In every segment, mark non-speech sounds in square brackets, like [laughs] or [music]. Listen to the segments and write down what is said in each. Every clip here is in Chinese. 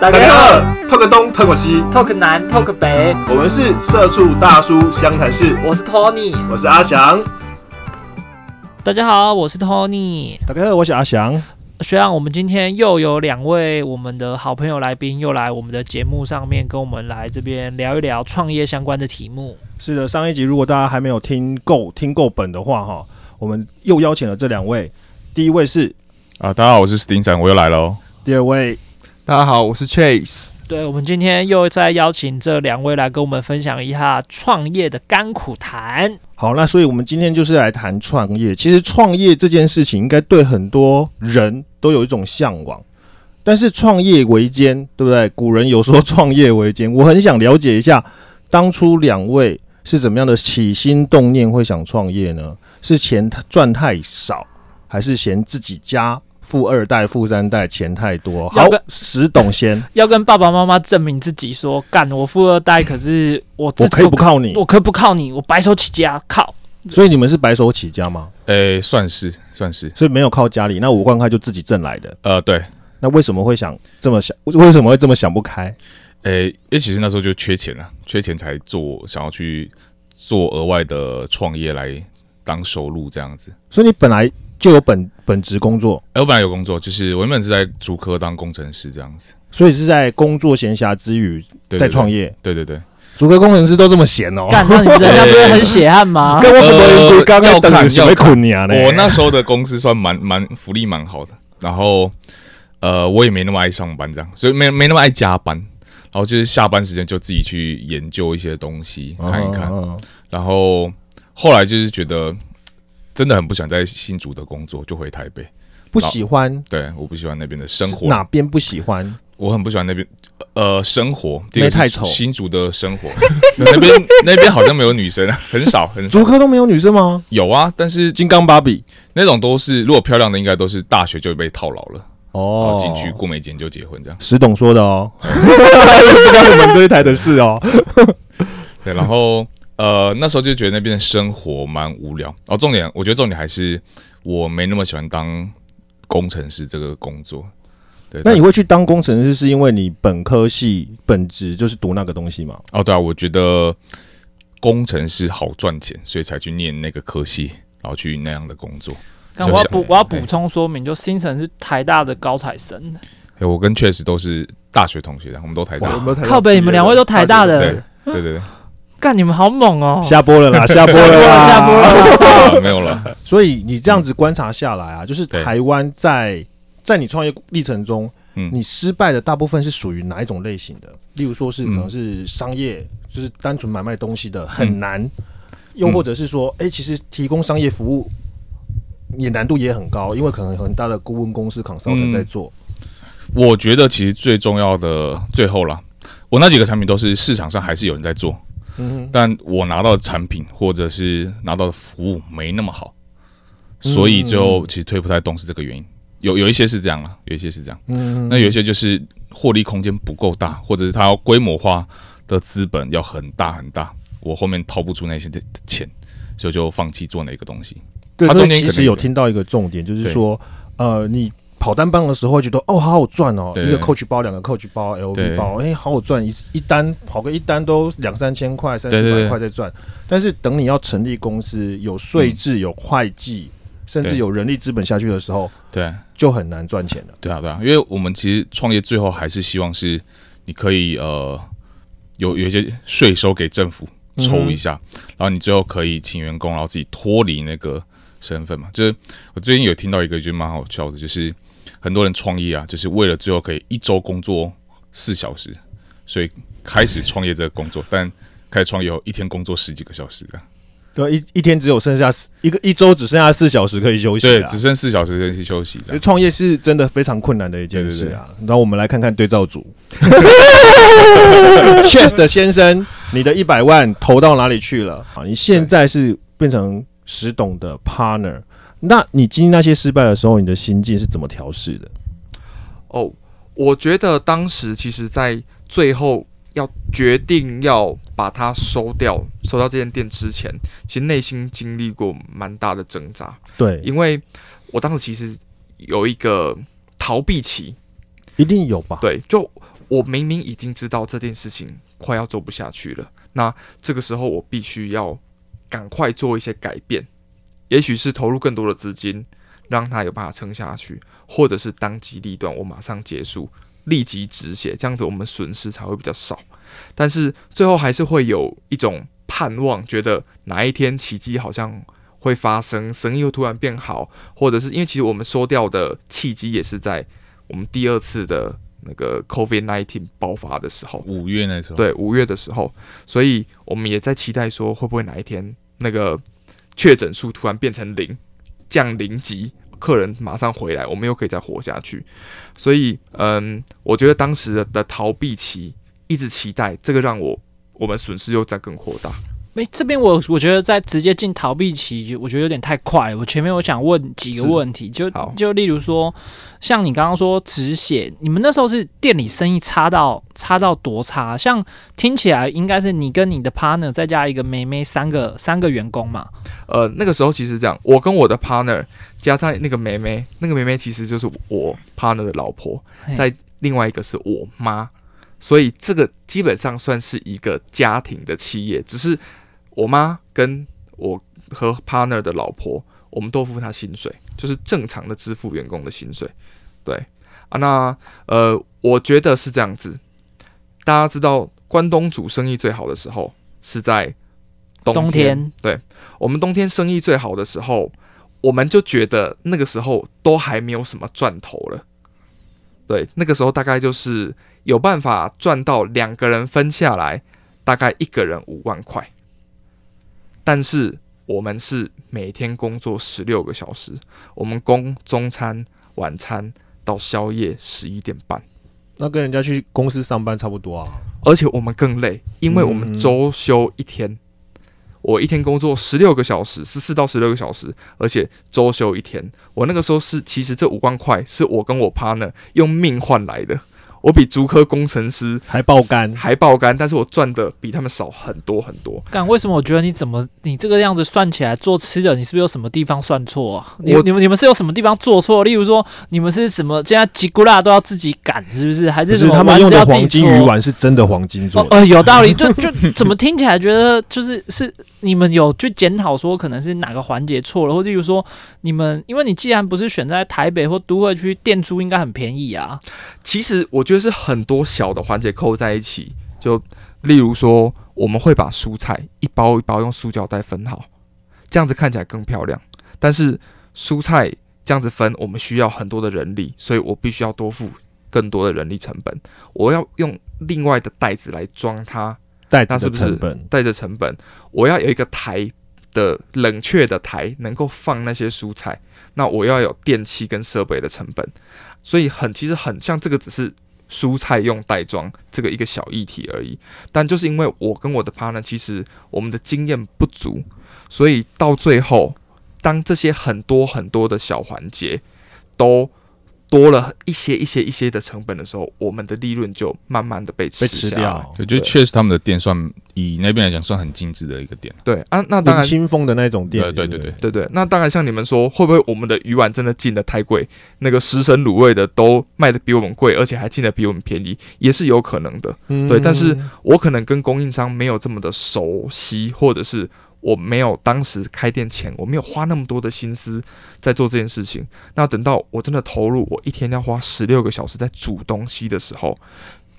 大家好，talk 东 talk 西，talk 南 talk 北，我们是社畜大叔湘潭市。我是 Tony，我是阿翔。大家好，我是 Tony。大家好，我是阿翔。虽然我们今天又有两位我们的好朋友来宾又来我们的节目上面跟我们来这边聊一聊创业相关的题目。是的，上一集如果大家还没有听够听够本的话，哈，我们又邀请了这两位。第一位是啊，大家好，我是史丁展，我又来了哦。第二位。大家好，我是 Chase。对，我们今天又再邀请这两位来跟我们分享一下创业的甘苦谈。好，那所以我们今天就是来谈创业。其实创业这件事情，应该对很多人都有一种向往。但是创业维艰，对不对？古人有说创业维艰，我很想了解一下，当初两位是怎么样的起心动念会想创业呢？是钱赚太少，还是嫌自己家？富二代、富三代，钱太多。好，石董先要跟爸爸妈妈证明自己，说干我富二代，可是我我可以不靠你，我可以不靠你，我白手起家靠。所以你们是白手起家吗？诶，算是算是，所以没有靠家里，那五万块就自己挣来的。呃，对。那为什么会想这么想？为什么会这么想不开？诶，因为其实那时候就缺钱了，缺钱才做，想要去做额外的创业来当收入这样子。所以你本来。就有本本职工作，我本来有工作，就是我原本是在主科当工程师这样子，所以是在工作闲暇之余在创业。对对对，主科工程师都这么闲哦？干，那你人家不是很血汗吗？[laughs] 跟我们刚刚等什么困难呢？我那时候的公司算蛮蛮福利蛮好的，然后呃，我也没那么爱上班这样，所以没没那么爱加班，然后就是下班时间就自己去研究一些东西看一看，然后后来就是觉得。真的很不想在新竹的工作，就回台北。不喜欢？对，我不喜欢那边的生活。哪边不喜欢？我很不喜欢那边，呃，生活。没太丑。新竹的生活，[laughs] 那边那边好像没有女生，很少很。竹科都没有女生吗？有啊，但是金刚芭比那种都是，如果漂亮的，应该都是大学就被套牢了哦，进去过没几年就结婚这样。石董说的哦，[laughs] 不关我们这一台的事哦。对，然后。呃，那时候就觉得那边的生活蛮无聊。哦，重点，我觉得重点还是我没那么喜欢当工程师这个工作。对，那你会去当工程师，是因为你本科系本职就是读那个东西吗？哦，对啊，我觉得工程师好赚钱，所以才去念那个科系，然后去那样的工作。但我要补，我要补充说明，就新城是台大的高材生。哎，我跟确实都是大学同学，我们都台大。靠北，你们两位都台大的。对对对。干你们好猛哦！下播了啦，[laughs] 下播了啦，下播了，[laughs] 没有了。所以你这样子观察下来啊，就是台湾在在你创业历程中，嗯，你失败的大部分是属于哪一种类型的？例如说是可能是商业，就是单纯买卖东西的很难；又或者是说，哎，其实提供商业服务也难度也很高，因为可能很大的顾问公司 consultant 在做。我觉得其实最重要的最后了，我那几个产品都是市场上还是有人在做。但我拿到的产品或者是拿到的服务没那么好，所以就其实推不太动是这个原因。有有一些是这样啊，有一些是这样。嗯，那有一些就是获利空间不够大，或者是它要规模化的资本要很大很大，我后面掏不出那些的钱，所以就放弃做那个东西。对，中间其实有听到一个重点，就是说，呃，你。跑单帮的时候觉得哦好好赚哦，一个 Coach 包两个 Coach 包 LV 包，哎好好赚一一单跑个一单都两三千块三四百块在赚，但是等你要成立公司有税制有会计，甚至有人力资本下去的时候，对就很难赚钱了。对啊对啊，因为我们其实创业最后还是希望是你可以呃有有一些税收给政府抽一下，然后你最后可以请员工，然后自己脱离那个身份嘛。就是我最近有听到一个就蛮好笑的，就是。很多人创业啊，就是为了最后可以一周工作四小时，所以开始创业这个工作。但开始创业后，一天工作十几个小时的，对，一一天只有剩下一个一周只剩下四小时可以休息，对，只剩四小时可以休息。创业是真的非常困难的一件事啊。那我们来看看对照组，[laughs] Chest 先生，你的一百万投到哪里去了？啊，你现在是变成石董的 partner。那你经历那些失败的时候，你的心境是怎么调试的？哦，我觉得当时其实，在最后要决定要把它收掉、收到这间店之前，其实内心经历过蛮大的挣扎。对，因为我当时其实有一个逃避期，一定有吧？对，就我明明已经知道这件事情快要做不下去了，那这个时候我必须要赶快做一些改变，也许是投入更多的资金，让他有办法撑下去，或者是当机立断，我马上结束，立即止血，这样子我们损失才会比较少。但是最后还是会有一种盼望，觉得哪一天奇迹好像会发生，生意又突然变好，或者是因为其实我们收掉的契机也是在我们第二次的那个 COVID nineteen 爆发的时候，五月那时候，对五月的时候，所以我们也在期待说，会不会哪一天那个确诊数突然变成零，降零级，客人马上回来，我们又可以再活下去。所以，嗯，我觉得当时的逃避期，一直期待这个让我我们损失又再更扩大。诶，这边我我觉得在直接进逃避期，我觉得有点太快了。我前面我想问几个问题，就就例如说，像你刚刚说止血，你们那时候是店里生意差到差到多差？像听起来应该是你跟你的 partner 再加一个妹妹，三个三个员工嘛。呃，那个时候其实这样，我跟我的 partner 加上那个妹妹，那个妹妹其实就是我 partner 的老婆，在另外一个是我妈，所以这个基本上算是一个家庭的企业，只是我妈跟我和 partner 的老婆，我们都付她薪水，就是正常的支付员工的薪水。对啊，那呃，我觉得是这样子。大家知道关东煮生意最好的时候是在冬冬，天对我们冬天生意最好的时候，我们就觉得那个时候都还没有什么赚头了。对，那个时候大概就是有办法赚到两个人分下来，大概一个人五万块。但是我们是每天工作十六个小时，我们工中餐、晚餐到宵夜十一点半，那跟人家去公司上班差不多啊。而且我们更累，因为我们嗯周休一天。我一天工作十六个小时，十四到十六个小时，而且周休一天。我那个时候是，其实这五万块是我跟我 partner 用命换来的。我比足科工程师还爆肝，还爆肝，但是我赚的比他们少很多很多。干，为什么我觉得你怎么你这个样子算起来做吃的，你是不是有什么地方算错啊？你你们你们是有什么地方做错？例如说你们是什么现在吉古拉都要自己擀，是不是？还是什么是他们用的黄金鱼丸是真的黄金做的。哦呃，有道理，[laughs] 就就怎么听起来觉得就是是你们有去检讨说可能是哪个环节错了，或者例如说你们，因为你既然不是选在台北或都会区，店租应该很便宜啊。其实我觉得是很多小的环节扣在一起，就例如说，我们会把蔬菜一包一包用塑胶袋分好，这样子看起来更漂亮。但是蔬菜这样子分，我们需要很多的人力，所以我必须要多付更多的人力成本。我要用另外的袋子来装它，袋子是不是成本，带着成本，我要有一个台的冷却的台，能够放那些蔬菜。那我要有电器跟设备的成本，所以很其实很像这个只是蔬菜用袋装这个一个小议题而已。但就是因为我跟我的 partner 其实我们的经验不足，所以到最后，当这些很多很多的小环节都多了一些一些一些的成本的时候，我们的利润就慢慢的被吃被吃掉。对，就确实他们的店算以那边来讲算很精致的一个店。对啊，那当然新风的那种店，对对对对对，对对，那当然像你们说，会不会我们的鱼丸真的进的太贵，那个食神卤味的都卖的比我们贵，而且还进的比我们便宜，也是有可能的。嗯对但是我可能跟供应商没有这么的熟悉，或者是我没有当时开店前，我没有花那么多的心思在做这件事情。那等到我真的投入，我一天要花十六个小时在煮东西的时候，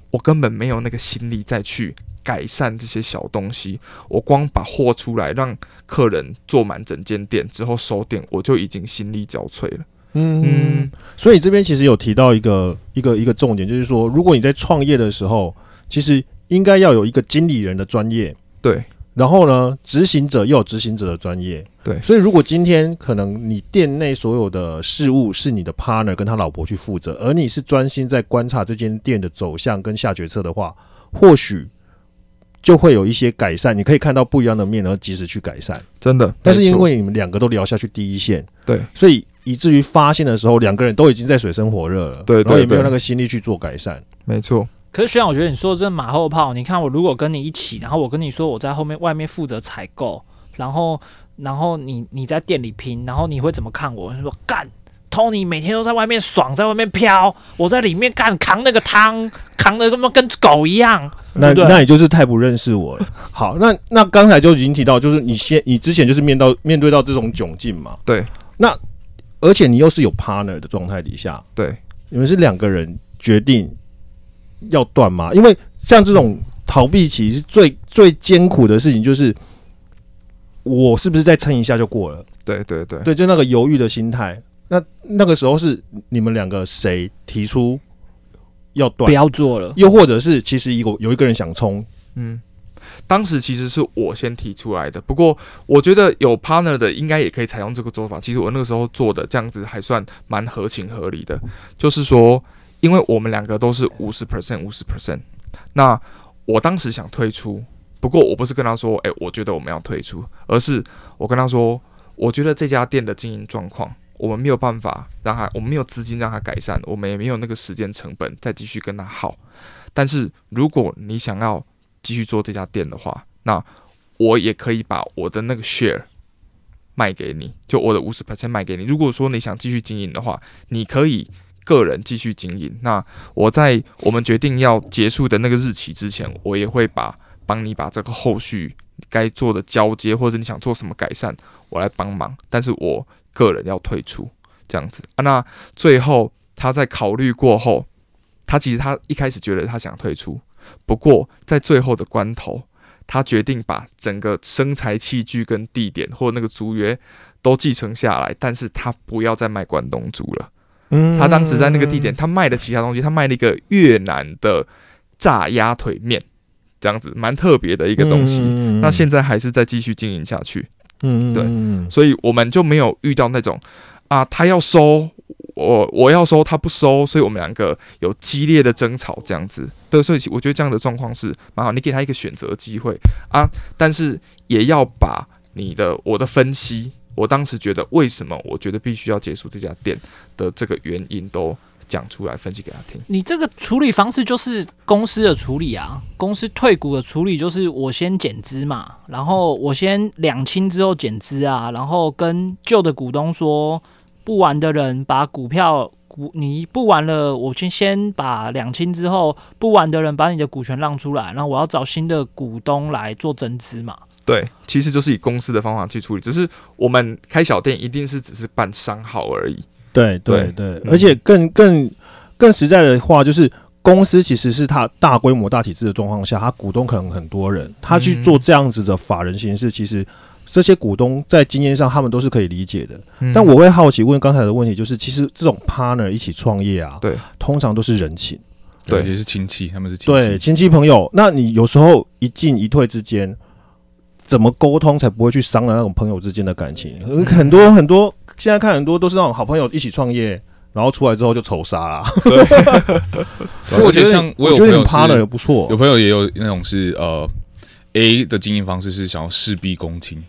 我根本没有那个心力再去改善这些小东西。我光把货出来，让客人坐满整间店之后收店，我就已经心力交瘁了。嗯嗯，所以这边其实有提到一个一个一个重点，就是说，如果你在创业的时候，其实应该要有一个经理人的专业，对然后呢，执行者又有执行者的专业。对所以如果今天可能你店内所有的事务是你的 partner 跟他老婆去负责，而你是专心在观察这间店的走向跟下决策的话，或许就会有一些改善，你可以看到不一样的面，然后及时去改善。真的。但是因为你们两个都聊下去第一线，对所以以至于发现的时候，两个人都已经在水深火热了，对对然后也没有那个心力去做改善。没错，可是学长，我觉得你说的这马后炮。你看，我如果跟你一起，然后我跟你说我在后面外面负责采购，然后然后你你在店里拼，然后你会怎么看我？你说干 Tony 每天都在外面爽，在外面飘，我在里面干扛那个汤，扛的他妈跟狗一样。那对对那你就是太不认识我了。好，那那刚才就已经提到，就是你先你之前就是面到面对到这种窘境嘛，对那而且你又是有 partner 的状态底下，对，你们是两个人决定要断吗？因为像这种逃避期是最最艰苦的事情，就是我是不是再撑一下就过了？对对对，对，就那个犹豫的心态。那那个时候是你们两个谁提出要断不？要做了，又或者是其实有有一个人想冲，嗯，当时其实是我先提出来的，不过我觉得有 partner 的应该也可以采用这个做法。其实我那个时候做的这样子还算蛮合情合理的，就是说，因为我们两个都是五十 percent 五十 percent，那我当时想退出，不过我不是跟他说，诶，我觉得我们要退出，而是我跟他说，我觉得这家店的经营状况。我们没有办法让他，我们没有资金让他改善，我们也没有那个时间成本再继续跟他耗。但是如果你想要继续做这家店的话，那我也可以把我的那个 share 卖给你，就我的五十 percent 卖给你。如果说你想继续经营的话，你可以个人继续经营。那我在我们决定要结束的那个日期之前，我也会把帮你把这个后续该做的交接，或者你想做什么改善，我来帮忙。但是我个人要退出这样子啊。那最后他在考虑过后，他其实他一开始觉得他想退出，不过在最后的关头，他决定把整个生财器具跟地点或那个租约都继承下来，但是他不要再卖关东煮了。嗯。他当时在那个地点，他卖的其他东西，他卖了一个越南的炸鸭腿面，这样子蛮特别的一个东西。嗯那现在还是在继续经营下去，嗯对嗯所以我们就没有遇到那种啊，他要收我，我要收他不收，所以我们两个有激烈的争吵这样子。对，所以我觉得这样的状况是蛮好，你给他一个选择机会啊，但是也要把你的我的分析，我当时觉得为什么我觉得必须要结束这家店的这个原因都讲出来分析给他听。你这个处理方式就是公司的处理啊，公司退股的处理就是我先减资嘛，然后我先两清之后减资啊，然后跟旧的股东说，不玩的人把股票股你不玩了，我先先把两清之后不玩的人把你的股权让出来，然后我要找新的股东来做增资嘛。对，其实就是以公司的方法去处理，只是我们开小店一定是只是办商号而已。对对对而且更更更实在的话，就是公司其实是它大规模大体制的状况下，它股东可能很多人，他去做这样子的法人形式，其实这些股东在经验上他们都是可以理解的。嗯但我会好奇问刚才的问题，就是其实这种 partner 一起创业啊，对，通常都是人情，对也是亲戚，他们是亲对，亲戚朋友，那你有时候一进一退之间。怎么沟通才不会去伤了那种朋友之间的感情？嗯很多很多，现在看很多都是那种好朋友一起创业，然后出来之后就仇杀啦。[laughs] 所以我觉得，像我有朋友是 partner 也不错有，朋友也有那种是呃 A 的经营方式是想要事必躬亲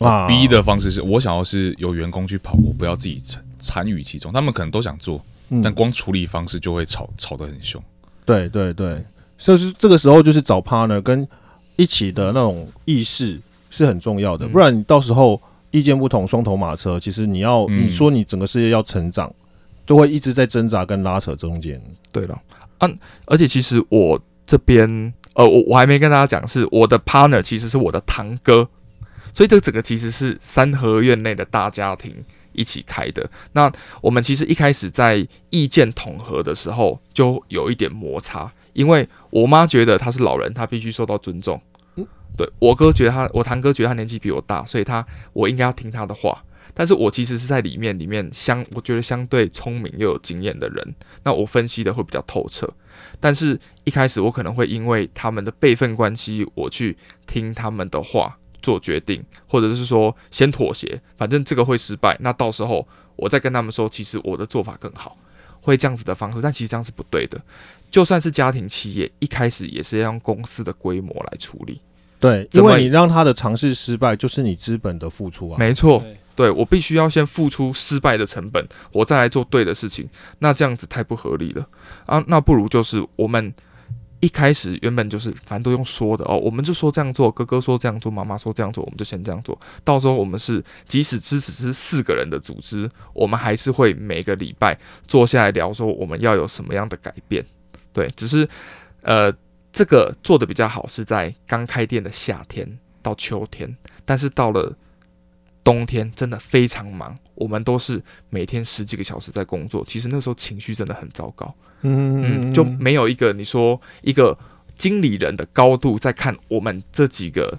啊 b 的方式是我想要是有员工去跑，我不要自己参参与其中。他们可能都想做，嗯但光处理方式就会吵吵得很凶。对对对，所以是这个时候就是找 partner 跟一起的那种意识是很重要的，嗯不然你到时候意见不同，双头马车，其实你要、嗯你说你整个事业要成长，都会一直在挣扎跟拉扯中间。对了，啊，而且其实我这边，呃，我我还没跟大家讲，是我的 partner 其实是我的堂哥，所以这整个其实是三合院内的大家庭一起开的。那我们其实一开始在意见统合的时候就有一点摩擦，因为我妈觉得他是老人，他必须受到尊重。对我哥觉得他，我堂哥觉得他年纪比我大，所以他我应该要听他的话。但是我其实是在里面里面相，我觉得相对聪明又有经验的人，那我分析的会比较透彻。但是一开始我可能会因为他们的辈分关系，我去听他们的话做决定，或者是说先妥协，反正这个会失败，那到时候我再跟他们说，其实我的做法更好，会这样子的方式，但其实这样是不对的。就算是家庭企业，一开始也是要用公司的规模来处理。对，因为你让他的尝试失败，就是你资本的付出啊。没错，对对我必须要先付出失败的成本，我再来做对的事情，那这样子太不合理了啊！那不如就是我们一开始原本就是反正都用说的哦，我们就说这样做，哥哥说这样做，妈妈说这样做，我们就先这样做。到时候我们是即使支持是四个人的组织，我们还是会每个礼拜坐下来聊，说我们要有什么样的改变。对，只是呃，这个做的比较好是在刚开店的夏天到秋天，但是到了冬天真的非常忙，我们都是每天十几个小时在工作，其实那时候情绪真的很糟糕。嗯，就没有一个你说一个经理人的高度在看我们这几个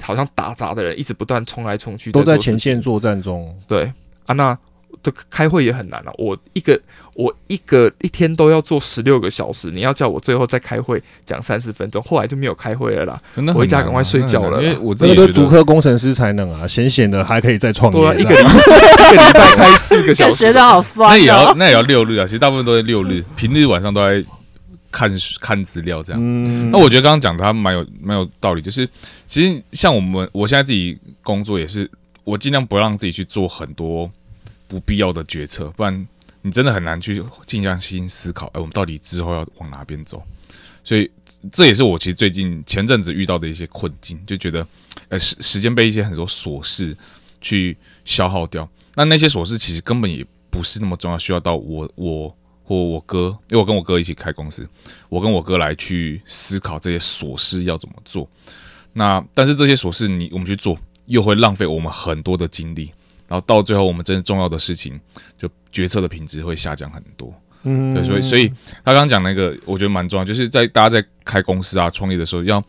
好像打杂的人，一直不断冲来冲去，都在前线作战中。对啊，那这开会也很难啊。我一个我一个一天都要做十六个小时，你要叫我最后再开会讲三十分钟，后来就没有开会了啦。回家赶快睡觉了因为我自这个都是己也觉得竹科工程师才能啊，闲闲的还可以再创业。对啊，一个礼一个礼拜开四个小时学，长好那也要哦。那也要六日啊，其实大部分都是六日，平日晚上都在看看资料这样。嗯那我觉得刚刚讲的他蛮有蛮有道理，就是其实像我们我现在自己工作也是，我尽量不让自己去做很多不必要的决策，不然你真的很难去静下心思考，哎，我们到底之后要往哪边走。所以这也是我其实最近前阵子遇到的一些困境，就觉得呃时时间被一些很多琐事去消耗掉。那那些琐事其实根本也不是那么重要，需要到我我或我哥，因为我跟我哥一起开公司，我跟我哥来去思考这些琐事要怎么做。那但是这些琐事你我们去做，又会浪费我们很多的精力，然后到最后我们真正重要的事情，就决策的品质会下降很多。嗯对，所以所以他刚刚讲那个，我觉得蛮重要，就是在大家在开公司啊、创业的时候，要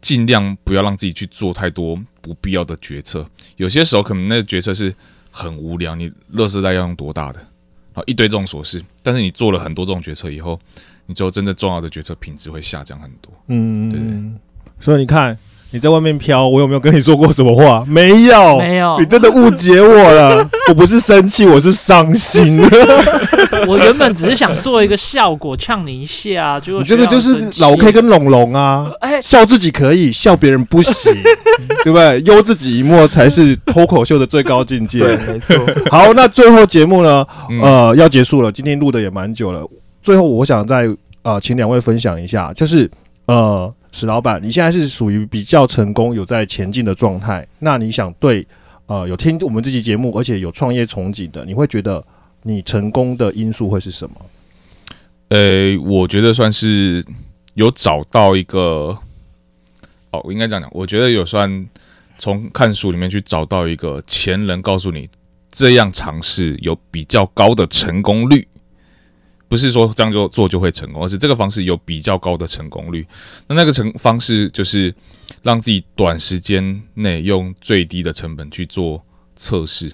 尽量不要让自己去做太多不必要的决策。有些时候可能那个决策是很无聊，你垃圾袋要用多大的，然后一堆这种琐事，但是你做了很多这种决策以后，你最后真的重要的决策品质会下降很多。嗯对对所以你看你在外面飘，我有没有跟你说过什么话？[laughs] 没有，没有你真的误解我了。[laughs] 我不是生气，我是伤心。[laughs] 我原本只是想做一个效果，呛你一下，结果你这个就是老 K 跟龙龙啊，哎，笑自己可以，笑别人不行，对不对？忧自己一默才是脱口秀的最高境界。对，没错。好，那最后节目呢？嗯，呃，要结束了，今天录的也蛮久了。最后，我想再呃，请两位分享一下，就是呃，史老板，你现在是属于比较成功、有在前进的状态。那你想对呃有听我们这期节目，而且有创业憧憬的，你会觉得你成功的因素会是什么？呃，我觉得算是有找到一个，哦，我应该这样讲，我觉得有算从看书里面去找到一个前人告诉你这样尝试有比较高的成功率，不是说这样就做就会成功，而是这个方式有比较高的成功率。那那个成方式就是让自己短时间内用最低的成本去做测试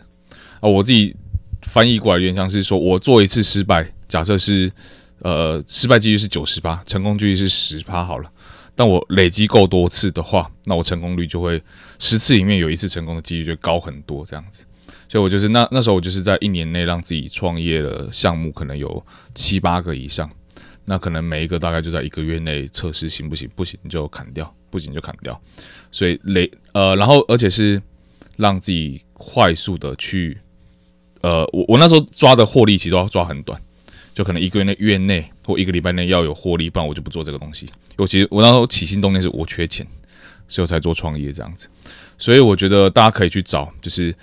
啊。我自己翻译过来有点像是说我做一次失败，假设是呃失败几率是九十八，成功几率是十趴好了。但我累积够多次的话，那我成功率就会十次里面有一次成功的几率就高很多这样子。所以我就是那那时候我就是在一年内让自己创业的项目可能有七八个以上，那可能每一个大概就在一个月内测试行不行，不行就砍掉，不行就砍掉。所以累呃，然后而且是让自己快速的去呃，我我那时候抓的获利其实都要抓很短，就可能一个月内月内或一个礼拜内要有获利，不然我就不做这个东西。我其实我那时候起心动念是我缺钱，所以我才做创业这样子。所以我觉得大家可以去找就是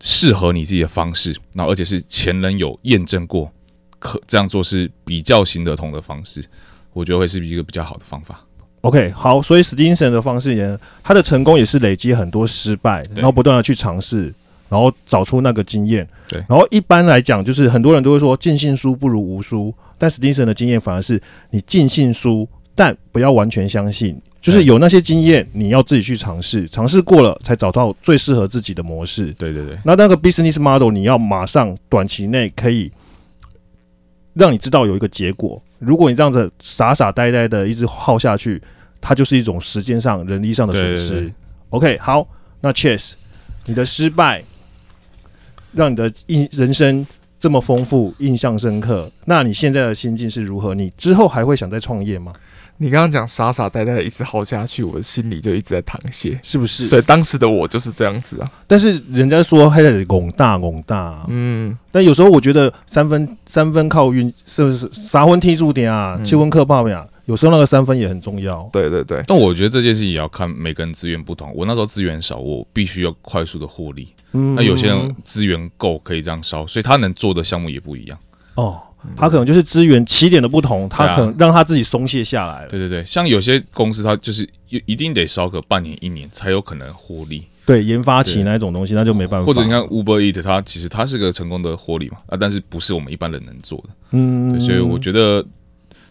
适合你自己的方式，然后而且是前人有验证过，可这样做是比较行得通的方式，我觉得会是一个比较好的方法。OK，好，所以史蒂森的方式呢，他的成功也是累积很多失败，然后不断的去尝试，然后找出那个经验。对然后一般来讲，就是很多人都会说尽信书不如无书，但史蒂森的经验反而是你尽信书，但不要完全相信，就是有那些经验你要自己去尝试，尝试过了才找到最适合自己的模式。对对对，那那个 business model 你要马上短期内可以让你知道有一个结果。如果你这样子傻傻呆呆的一直耗下去，它就是一种时间上、人力上的损失。对对对 OK，好，那 Chess，你的失败让你的印人生这么丰富、印象深刻，那你现在的心境是如何？你之后还会想再创业吗？你刚刚讲傻傻呆呆的一直耗下去，我的心里就一直在淌血。是不是？对，当时的我就是这样子啊。但是人家说还得拱大拱大、啊，嗯，但有时候我觉得三分三分靠运，是不是三分踢住点啊，嗯七分靠泡呀，有时候那个三分也很重要。对对对，但我觉得这件事也要看每个人资源不同。我那时候资源少，我必须要快速的获利。嗯那有些人资源够，可以这样烧，所以他能做的项目也不一样。哦，他可能就是资源起点的不同，他可能让他自己松懈下来了。对对对，像有些公司，它就是一一定得烧个半年一年才有可能获利，对，研发起那一种东西，那就没办法。或者你看 Uber Eat，它其实它是个成功的获利嘛，啊，但是不是我们一般人能做的。嗯，对，所以我觉得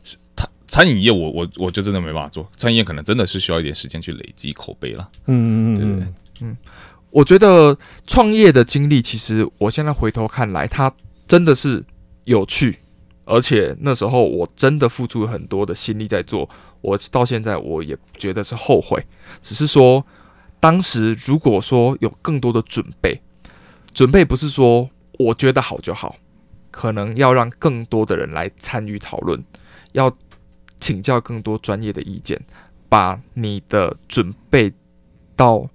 是餐餐饮业我，我我就真的没办法做。餐饮业可能真的是需要一点时间去累积口碑了。嗯，嗯对对嗯对嗯，我觉得创业的经历，其实我现在回头看来，它真的是有趣，而且那时候我真的付出了很多的心力在做，我到现在我也觉得是后悔，只是说当时如果说有更多的准备，准备不是说我觉得好就好，可能要让更多的人来参与讨论，要请教更多专业的意见，把你的准备到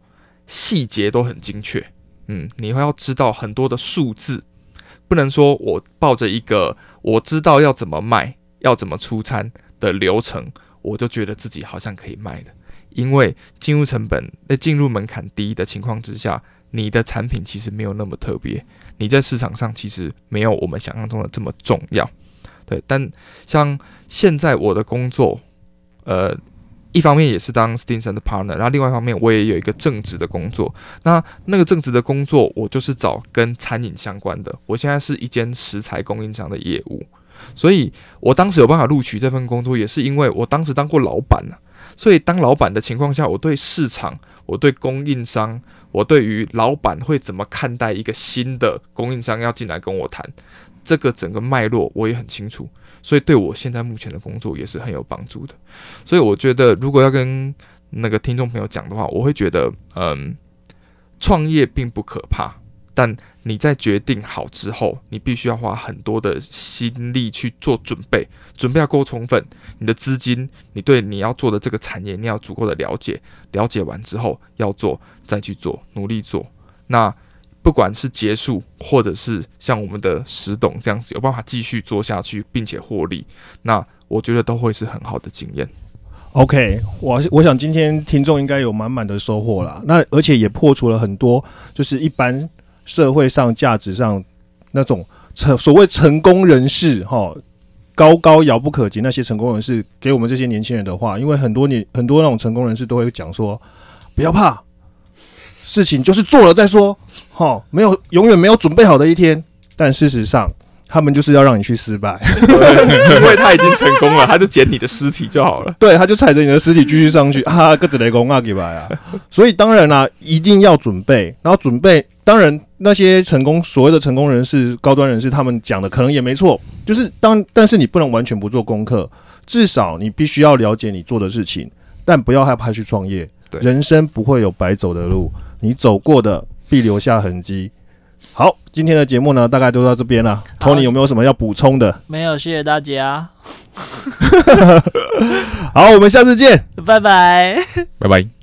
细节都很精确。嗯，你会要知道很多的数字，不能说我抱着一个我知道要怎么卖、要怎么出餐的流程，我就觉得自己好像可以卖的。因为进入成本、那进入门槛低的情况之下，你的产品其实没有那么特别，你在市场上其实没有我们想象中的这么重要。对，但像现在我的工作，呃，一方面也是当 Stinson 的 partner，然后另外一方面我也有一个正职的工作。那那个正职的工作，我就是找跟餐饮相关的。我现在是一间食材供应商的业务，所以我当时有办法录取这份工作，也是因为我当时当过老板呢、所以当老板的情况下，我对市场、我对供应商、我对于老板会怎么看待一个新的供应商要进来跟我谈，这个整个脉络我也很清楚。所以对我现在目前的工作也是很有帮助的。所以我觉得，如果要跟那个听众朋友讲的话，我会觉得，嗯，创业并不可怕，但你在决定好之后，你必须要花很多的心力去做准备，准备要够充分。你的资金，你对你要做的这个产业，你要足够的了解，了解完之后要做，再去做，努力做。那不管是结束，或者是像我们的石董这样子有办法继续做下去，并且获利，那我觉得都会是很好的经验。OK，我我想今天听众应该有满满的收获啦。那而且也破除了很多就是一般社会上价值上那种成所谓成功人士哈。高高遥不可及，那些成功人士给我们这些年轻人的话，因为很多年很多那种成功人士都会讲说，不要怕，事情就是做了再说，哈，没有永远没有准备好的一天。但事实上，他们就是要让你去失败，[laughs] 因为他已经成功了，他就捡你的尸体就好了。[laughs] 对，他就踩着你的尸体继续上去 [laughs] 啊，个子雷公啊，给吧啊。所以当然啦、一定要准备，然后准备。当然，那些成功所谓的成功人士、高端人士，他们讲的可能也没错，就是当，但是你不能完全不做功课，至少你必须要了解你做的事情，但不要害怕去创业。对人生不会有白走的路，你走过的必留下痕迹。好，今天的节目呢，大概就到这边了。好 Tony 有没有什么要补充的？没有，谢谢大家，[laughs] 好，我们下次见。拜拜。拜拜。